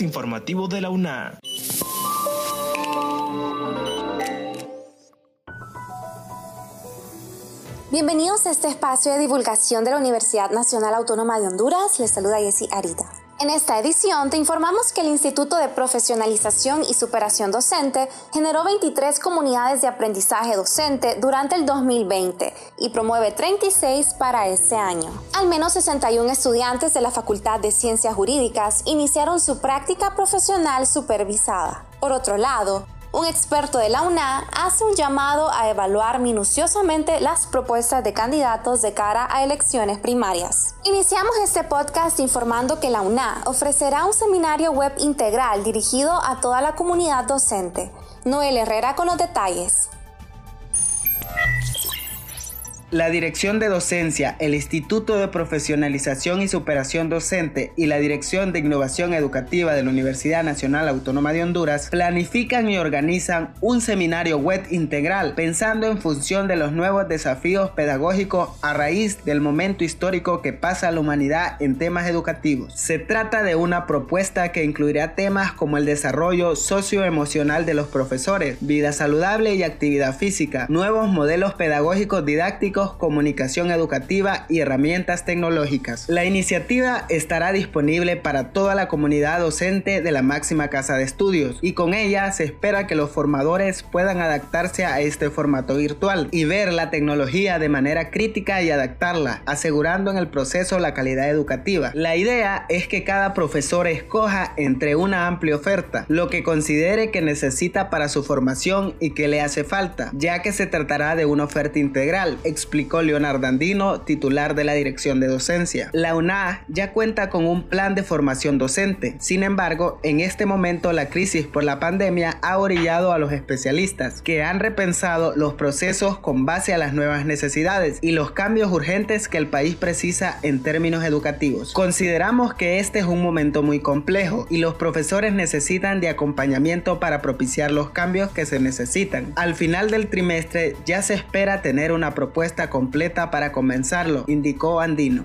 informativo de la UNA. Bienvenidos a este espacio de divulgación de la Universidad Nacional Autónoma de Honduras. Les saluda Jessy Arita. En esta edición te informamos que el Instituto de Profesionalización y Superación Docente generó 23 comunidades de aprendizaje docente durante el 2020 y promueve 36 para este año. Al menos 61 estudiantes de la Facultad de Ciencias Jurídicas iniciaron su práctica profesional supervisada. Por otro lado, un experto de la UNA hace un llamado a evaluar minuciosamente las propuestas de candidatos de cara a elecciones primarias. Iniciamos este podcast informando que la UNA ofrecerá un seminario web integral dirigido a toda la comunidad docente. Noel Herrera con los detalles. La Dirección de Docencia, el Instituto de Profesionalización y Superación Docente y la Dirección de Innovación Educativa de la Universidad Nacional Autónoma de Honduras planifican y organizan un seminario web integral pensando en función de los nuevos desafíos pedagógicos a raíz del momento histórico que pasa la humanidad en temas educativos. Se trata de una propuesta que incluirá temas como el desarrollo socioemocional de los profesores, vida saludable y actividad física, nuevos modelos pedagógicos didácticos, comunicación educativa y herramientas tecnológicas. La iniciativa estará disponible para toda la comunidad docente de la máxima casa de estudios y con ella se espera que los formadores puedan adaptarse a este formato virtual y ver la tecnología de manera crítica y adaptarla, asegurando en el proceso la calidad educativa. La idea es que cada profesor escoja entre una amplia oferta, lo que considere que necesita para su formación y que le hace falta, ya que se tratará de una oferta integral, explicó Leonardo Andino, titular de la Dirección de Docencia. La UNA ya cuenta con un plan de formación docente. Sin embargo, en este momento la crisis por la pandemia ha orillado a los especialistas, que han repensado los procesos con base a las nuevas necesidades y los cambios urgentes que el país precisa en términos educativos. Consideramos que este es un momento muy complejo y los profesores necesitan de acompañamiento para propiciar los cambios que se necesitan. Al final del trimestre ya se espera tener una propuesta completa para comenzarlo, indicó Andino.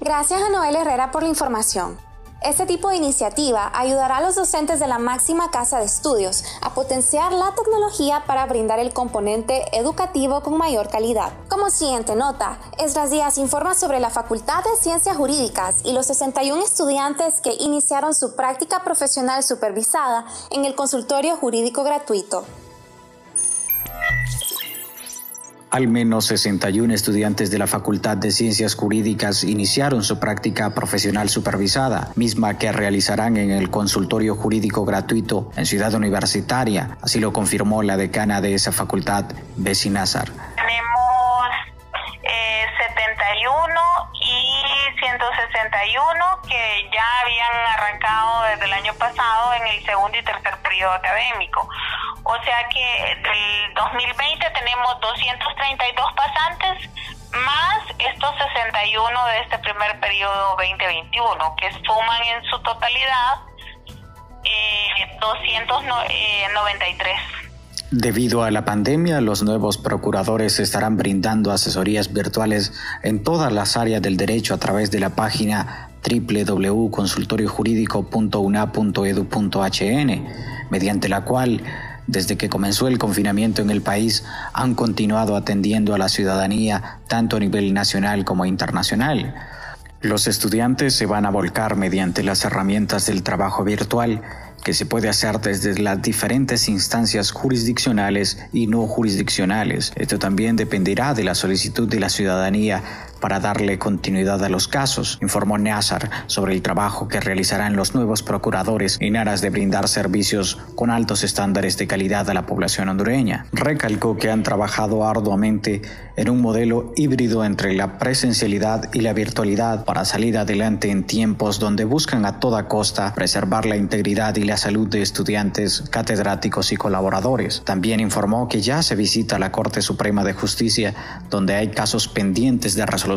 Gracias a Noel Herrera por la información. Este tipo de iniciativa ayudará a los docentes de la máxima casa de estudios a potenciar la tecnología para brindar el componente educativo con mayor calidad. Como siguiente nota, Esdras Díaz informa sobre la Facultad de Ciencias Jurídicas y los 61 estudiantes que iniciaron su práctica profesional supervisada en el consultorio jurídico gratuito. Al menos 61 estudiantes de la Facultad de Ciencias Jurídicas iniciaron su práctica profesional supervisada, misma que realizarán en el consultorio jurídico gratuito en Ciudad Universitaria. Así lo confirmó la decana de esa facultad, Bessie Nazar. Tenemos 71 y 161 que ya habían arrancado desde el año pasado en el segundo y tercer periodo académico. O sea que del 2020 tenemos 232 pasantes más estos 61 de este primer periodo 2021, que suman en su totalidad eh, 293. Debido a la pandemia, los nuevos procuradores estarán brindando asesorías virtuales en todas las áreas del derecho a través de la página www.consultoriojurídico.una.edu.hn, mediante la cual desde que comenzó el confinamiento en el país, han continuado atendiendo a la ciudadanía tanto a nivel nacional como internacional. Los estudiantes se van a volcar mediante las herramientas del trabajo virtual que se puede hacer desde las diferentes instancias jurisdiccionales y no jurisdiccionales. Esto también dependerá de la solicitud de la ciudadanía para darle continuidad a los casos, informó Nazar sobre el trabajo que realizarán los nuevos procuradores en aras de brindar servicios con altos estándares de calidad a la población hondureña. Recalcó que han trabajado arduamente en un modelo híbrido entre la presencialidad y la virtualidad para salir adelante en tiempos donde buscan a toda costa preservar la integridad y la salud de estudiantes, catedráticos y colaboradores. También informó que ya se visita la Corte Suprema de Justicia, donde hay casos pendientes de resolución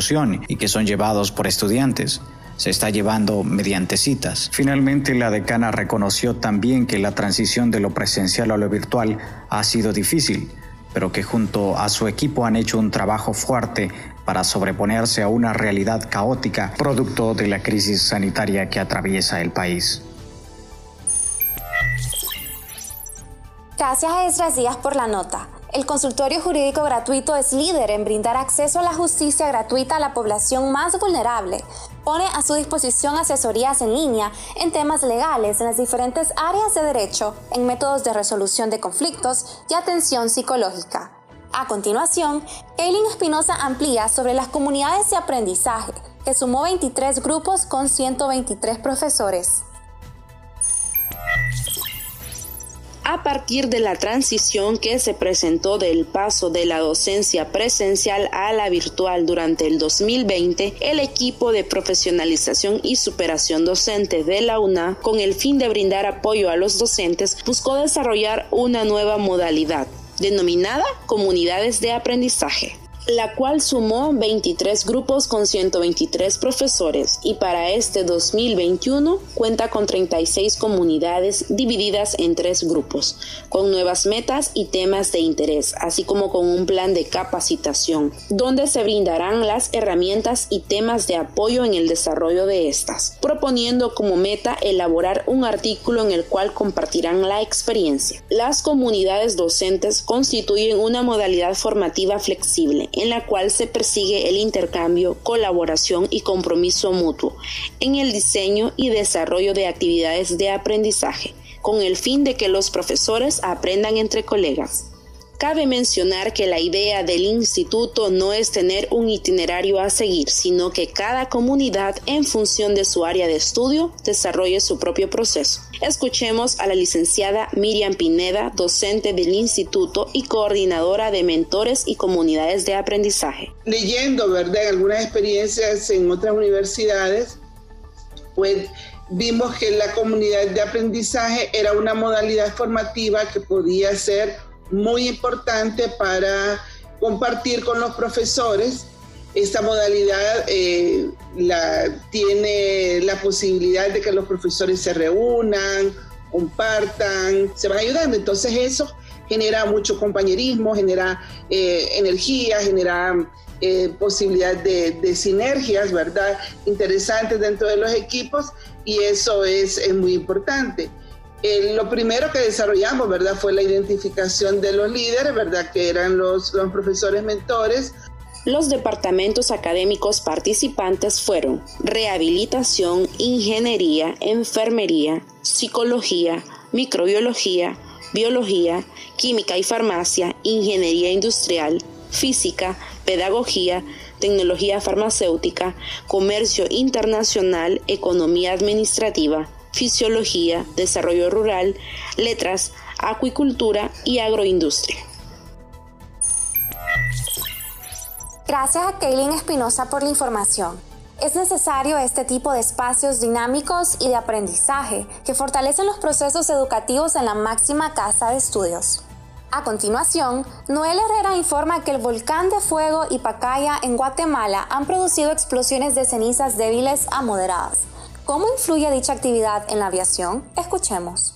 y que son llevados por estudiantes. Se está llevando mediante citas. Finalmente, la decana reconoció también que la transición de lo presencial a lo virtual ha sido difícil, pero que junto a su equipo han hecho un trabajo fuerte para sobreponerse a una realidad caótica producto de la crisis sanitaria que atraviesa el país. Gracias a Esdras Díaz por la nota. El consultorio jurídico gratuito es líder en brindar acceso a la justicia gratuita a la población más vulnerable. Pone a su disposición asesorías en línea en temas legales en las diferentes áreas de derecho, en métodos de resolución de conflictos y atención psicológica. A continuación, Eileen Espinosa amplía sobre las comunidades de aprendizaje, que sumó 23 grupos con 123 profesores. A partir de la transición que se presentó del paso de la docencia presencial a la virtual durante el 2020, el equipo de profesionalización y superación docente de la UNA, con el fin de brindar apoyo a los docentes, buscó desarrollar una nueva modalidad denominada comunidades de aprendizaje la cual sumó 23 grupos con 123 profesores y para este 2021 cuenta con 36 comunidades divididas en tres grupos, con nuevas metas y temas de interés, así como con un plan de capacitación, donde se brindarán las herramientas y temas de apoyo en el desarrollo de estas, proponiendo como meta elaborar un artículo en el cual compartirán la experiencia. Las comunidades docentes constituyen una modalidad formativa flexible en la cual se persigue el intercambio, colaboración y compromiso mutuo en el diseño y desarrollo de actividades de aprendizaje, con el fin de que los profesores aprendan entre colegas. Cabe mencionar que la idea del instituto no es tener un itinerario a seguir, sino que cada comunidad, en función de su área de estudio, desarrolle su propio proceso. Escuchemos a la licenciada Miriam Pineda, docente del instituto y coordinadora de mentores y comunidades de aprendizaje. Leyendo, ¿verdad?, algunas experiencias en otras universidades, pues vimos que la comunidad de aprendizaje era una modalidad formativa que podía ser muy importante para compartir con los profesores. Esta modalidad eh, la, tiene la posibilidad de que los profesores se reúnan, compartan, se van ayudando. Entonces eso genera mucho compañerismo, genera eh, energía, genera eh, posibilidad de, de, sinergias, ¿verdad? Interesantes dentro de los equipos y eso es, es muy importante. Eh, lo primero que desarrollamos, ¿verdad? Fue la identificación de los líderes, ¿verdad? Que eran los, los profesores mentores. Los departamentos académicos participantes fueron rehabilitación, ingeniería, enfermería, psicología, microbiología, biología, química y farmacia, ingeniería industrial, física, pedagogía, tecnología farmacéutica, comercio internacional, economía administrativa, fisiología, desarrollo rural, letras, acuicultura y agroindustria. Gracias a Kaylin Espinosa por la información. Es necesario este tipo de espacios dinámicos y de aprendizaje que fortalecen los procesos educativos en la máxima casa de estudios. A continuación, Noel Herrera informa que el volcán de fuego y Pacaya en Guatemala han producido explosiones de cenizas débiles a moderadas, ¿Cómo influye dicha actividad en la aviación? Escuchemos.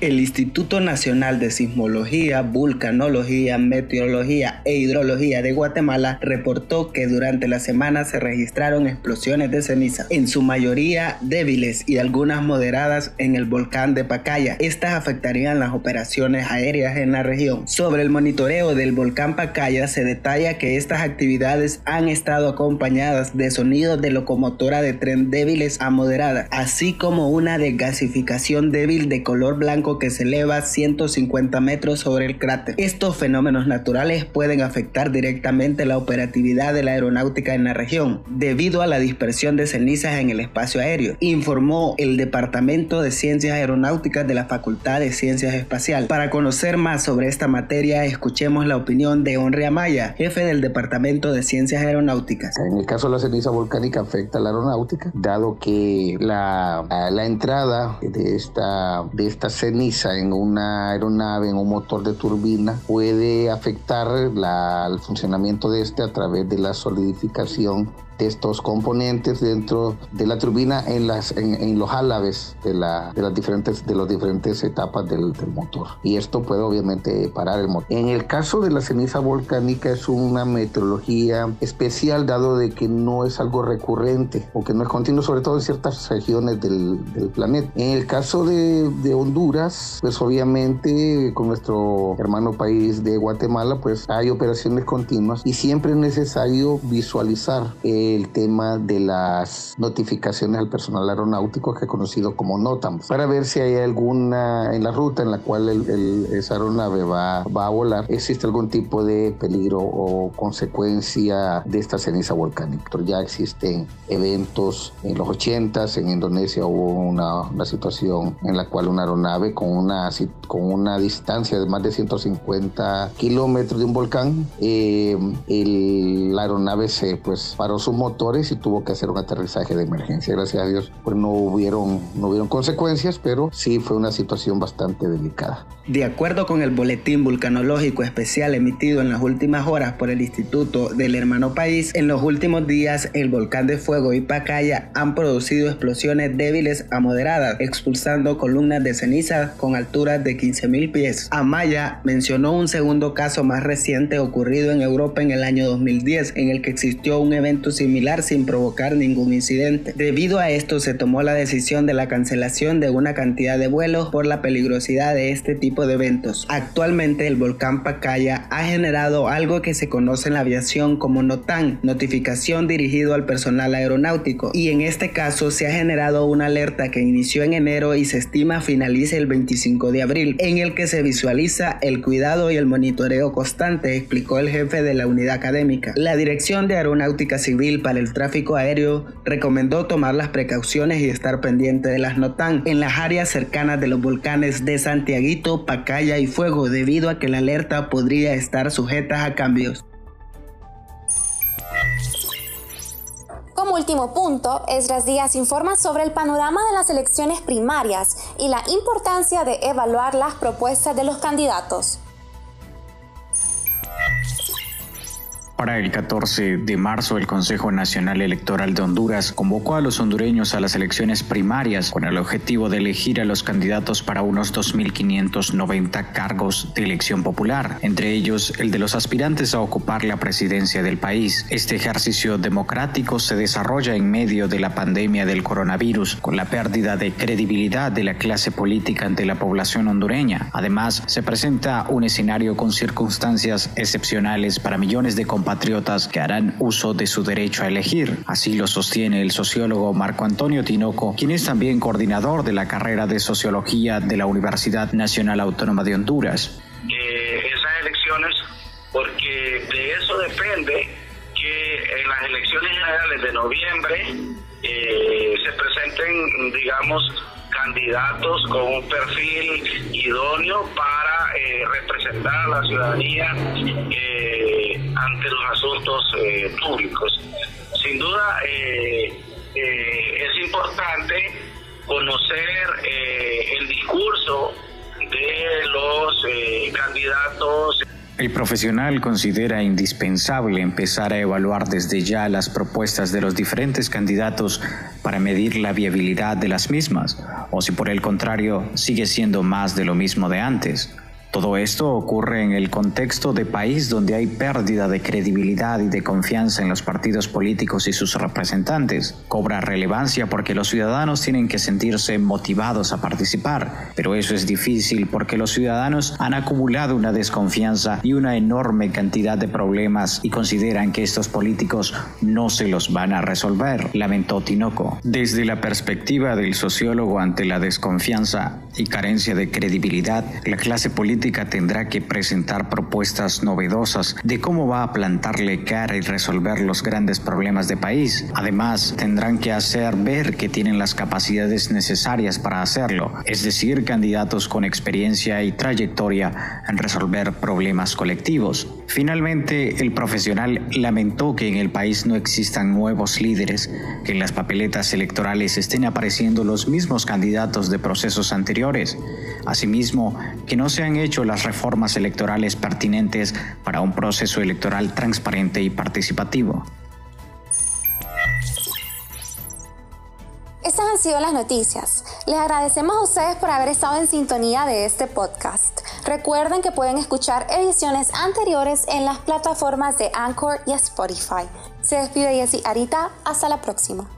El Instituto Nacional de Sismología, Vulcanología, Meteorología e Hidrología de Guatemala reportó que durante la semana se registraron explosiones de ceniza, en su mayoría débiles y algunas moderadas en el volcán de Pacaya. Estas afectarían las operaciones aéreas en la región. Sobre el monitoreo del volcán Pacaya se detalla que estas actividades han estado acompañadas de sonidos de locomotora de tren débiles a moderadas, así como una desgasificación débil de color blanco que se eleva 150 metros sobre el cráter. Estos fenómenos naturales pueden afectar directamente la operatividad de la aeronáutica en la región, debido a la dispersión de cenizas en el espacio aéreo, informó el Departamento de Ciencias Aeronáuticas de la Facultad de Ciencias Espacial. Para conocer más sobre esta materia, escuchemos la opinión de Henry Amaya, jefe del Departamento de Ciencias Aeronáuticas. En el caso de la ceniza volcánica afecta a la aeronáutica, dado que la, la entrada de esta, de esta ceniza en una aeronave, en un motor de turbina, puede afectar el funcionamiento de este a través de la solidificación de estos componentes dentro de la turbina en, las, en, los álabes de, la, de, las diferentes, de las diferentes etapas del, del, motor. Y esto puede obviamente parar el motor. En el caso de la ceniza volcánica es una meteorología especial dado de que no es algo recurrente o que no es continuo, sobre todo en ciertas regiones del, del planeta. En el caso de, de Honduras, pues obviamente con nuestro hermano país de Guatemala, pues hay operaciones continuas y siempre es necesario visualizar el tema de las notificaciones al personal aeronáutico que es conocido como NOTAM para ver si hay alguna en la ruta en la cual el, esa aeronave va, va a volar, existe algún tipo de peligro o consecuencia de esta ceniza volcánica. Ya existen eventos en los 80 en Indonesia hubo una, una situación en la cual una aeronave con una, con una distancia de más de 150 kilómetros de un volcán, eh, el, la aeronave se pues paró sus motores y tuvo que hacer un aterrizaje de emergencia. Gracias a Dios, pues no hubieron, no hubieron consecuencias, pero sí fue una situación bastante delicada. De acuerdo con el boletín vulcanológico especial emitido en las últimas horas por el Instituto del Hermano País, en los últimos días el volcán de fuego y Pacaya han producido explosiones débiles a moderadas, expulsando columnas de ceniza con alturas de 15.000 pies. Amaya mencionó un segundo caso más reciente ocurrido en Europa en el año 2010, en el que existió un evento sin provocar ningún incidente. Debido a esto se tomó la decisión de la cancelación de una cantidad de vuelos por la peligrosidad de este tipo de eventos. Actualmente el volcán Pacaya ha generado algo que se conoce en la aviación como NOTAN, notificación dirigido al personal aeronáutico, y en este caso se ha generado una alerta que inició en enero y se estima finalice el 25 de abril, en el que se visualiza el cuidado y el monitoreo constante, explicó el jefe de la unidad académica. La Dirección de Aeronáutica Civil para el Tráfico Aéreo recomendó tomar las precauciones y estar pendiente de las NOTAN en las áreas cercanas de los volcanes de Santiaguito, Pacaya y Fuego, debido a que la alerta podría estar sujeta a cambios. Como último punto, Esdras Díaz informa sobre el panorama de las elecciones primarias y la importancia de evaluar las propuestas de los candidatos. Para el 14 de marzo, el Consejo Nacional Electoral de Honduras convocó a los hondureños a las elecciones primarias con el objetivo de elegir a los candidatos para unos 2.590 cargos de elección popular, entre ellos el de los aspirantes a ocupar la presidencia del país. Este ejercicio democrático se desarrolla en medio de la pandemia del coronavirus, con la pérdida de credibilidad de la clase política ante la población hondureña. Además, se presenta un escenario con circunstancias excepcionales para millones de compañeros patriotas que harán uso de su derecho a elegir. Así lo sostiene el sociólogo Marco Antonio Tinoco, quien es también coordinador de la carrera de sociología de la Universidad Nacional Autónoma de Honduras. Eh, esas elecciones, porque de eso depende que en las elecciones generales de noviembre eh, se presenten, digamos, candidatos con un perfil idóneo para eh, representar a la ciudadanía ante los asuntos eh, públicos. Sin duda eh, eh, es importante conocer el discurso de los candidatos. El profesional considera indispensable empezar a evaluar desde ya las propuestas de los diferentes candidatos para medir la viabilidad de las mismas, o si por el contrario sigue siendo más de lo mismo de antes. Todo esto ocurre en el contexto de país donde hay pérdida de credibilidad y de confianza en los partidos políticos y sus representantes. Cobra relevancia porque los ciudadanos tienen que sentirse motivados a participar, pero eso es difícil porque los ciudadanos han acumulado una desconfianza y una enorme cantidad de problemas y consideran que estos políticos no se los van a resolver, lamentó Tinoco. Desde la perspectiva del sociólogo ante la desconfianza y carencia de credibilidad, la clase política tendrá que presentar propuestas novedosas de cómo va a plantarle cara y resolver los grandes problemas de país. Además, tendrán que hacer ver que tienen las capacidades necesarias para hacerlo, es decir, candidatos con experiencia y trayectoria en resolver problemas colectivos. Finalmente, el profesional lamentó que en el país no existan nuevos líderes, que en las papeletas electorales estén apareciendo los mismos candidatos de procesos anteriores. Asimismo, que no se han hecho las reformas electorales pertinentes para un proceso electoral transparente y participativo. Estas han sido las noticias. Les agradecemos a ustedes por haber estado en sintonía de este podcast. Recuerden que pueden escuchar ediciones anteriores en las plataformas de Anchor y Spotify. Se despide Jessy Arita. Hasta la próxima.